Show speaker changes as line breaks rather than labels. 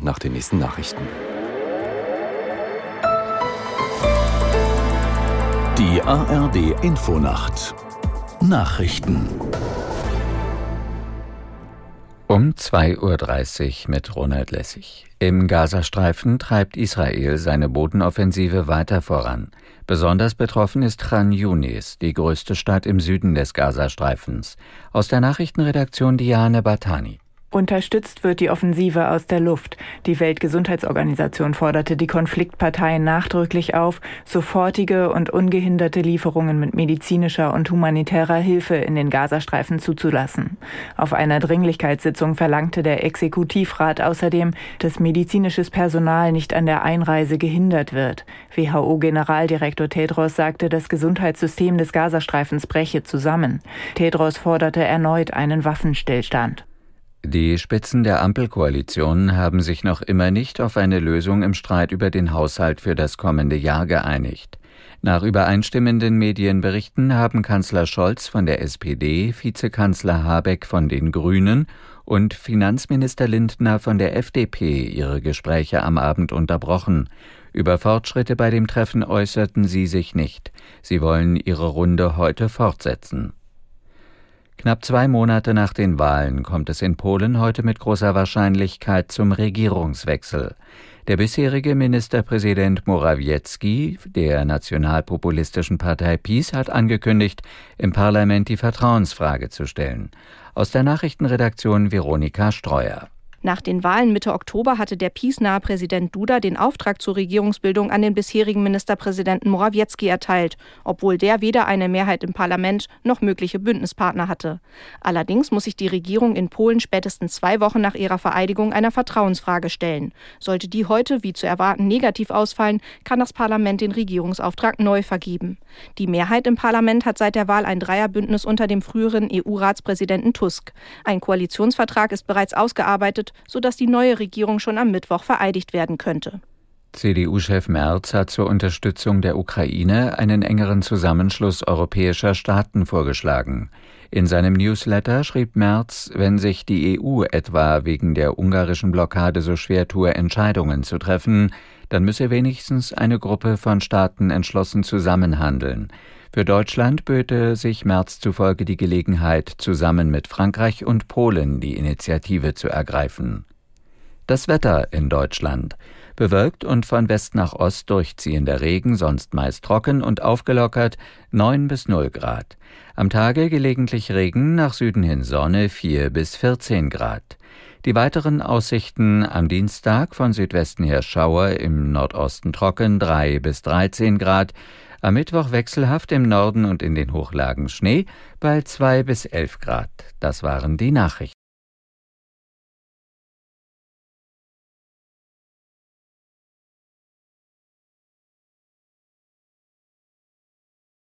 nach den nächsten Nachrichten.
Die ARD Infonacht Nachrichten
um 2.30 Uhr mit Ronald Lessig. Im Gazastreifen treibt Israel seine Bodenoffensive weiter voran. Besonders betroffen ist Khan Yunis, die größte Stadt im Süden des Gazastreifens. Aus der Nachrichtenredaktion Diane Batani.
Unterstützt wird die Offensive aus der Luft. Die Weltgesundheitsorganisation forderte die Konfliktparteien nachdrücklich auf, sofortige und ungehinderte Lieferungen mit medizinischer und humanitärer Hilfe in den Gazastreifen zuzulassen. Auf einer Dringlichkeitssitzung verlangte der Exekutivrat außerdem, dass medizinisches Personal nicht an der Einreise gehindert wird. WHO-Generaldirektor Tedros sagte, das Gesundheitssystem des Gazastreifens breche zusammen. Tedros forderte erneut einen Waffenstillstand.
Die Spitzen der Ampelkoalition haben sich noch immer nicht auf eine Lösung im Streit über den Haushalt für das kommende Jahr geeinigt. Nach übereinstimmenden Medienberichten haben Kanzler Scholz von der SPD, Vizekanzler Habeck von den Grünen und Finanzminister Lindner von der FDP ihre Gespräche am Abend unterbrochen. Über Fortschritte bei dem Treffen äußerten sie sich nicht. Sie wollen ihre Runde heute fortsetzen. Knapp zwei Monate nach den Wahlen kommt es in Polen heute mit großer Wahrscheinlichkeit zum Regierungswechsel. Der bisherige Ministerpräsident Morawiecki der nationalpopulistischen Partei PiS hat angekündigt, im Parlament die Vertrauensfrage zu stellen. Aus der Nachrichtenredaktion Veronika Streuer.
Nach den Wahlen Mitte Oktober hatte der PiS-nahe Präsident Duda den Auftrag zur Regierungsbildung an den bisherigen Ministerpräsidenten Morawiecki erteilt, obwohl der weder eine Mehrheit im Parlament noch mögliche Bündnispartner hatte. Allerdings muss sich die Regierung in Polen spätestens zwei Wochen nach ihrer Vereidigung einer Vertrauensfrage stellen. Sollte die heute, wie zu erwarten, negativ ausfallen, kann das Parlament den Regierungsauftrag neu vergeben. Die Mehrheit im Parlament hat seit der Wahl ein Dreierbündnis unter dem früheren EU-Ratspräsidenten Tusk. Ein Koalitionsvertrag ist bereits ausgearbeitet sodass die neue Regierung schon am Mittwoch vereidigt werden könnte.
CDU-Chef Merz hat zur Unterstützung der Ukraine einen engeren Zusammenschluss europäischer Staaten vorgeschlagen. In seinem Newsletter schrieb Merz, wenn sich die EU etwa wegen der ungarischen Blockade so schwer tue, Entscheidungen zu treffen, dann müsse wenigstens eine Gruppe von Staaten entschlossen zusammenhandeln. Für Deutschland böte sich Merz zufolge die Gelegenheit, zusammen mit Frankreich und Polen die Initiative zu ergreifen. Das Wetter in Deutschland. Bewölkt und von West nach Ost durchziehender Regen, sonst meist trocken und aufgelockert 9 bis 0 Grad. Am Tage gelegentlich Regen, nach Süden hin Sonne 4 bis 14 Grad. Die weiteren Aussichten am Dienstag von Südwesten her Schauer, im Nordosten trocken 3 bis 13 Grad, am Mittwoch wechselhaft im Norden und in den Hochlagen Schnee bei 2 bis 11 Grad. Das waren die Nachrichten.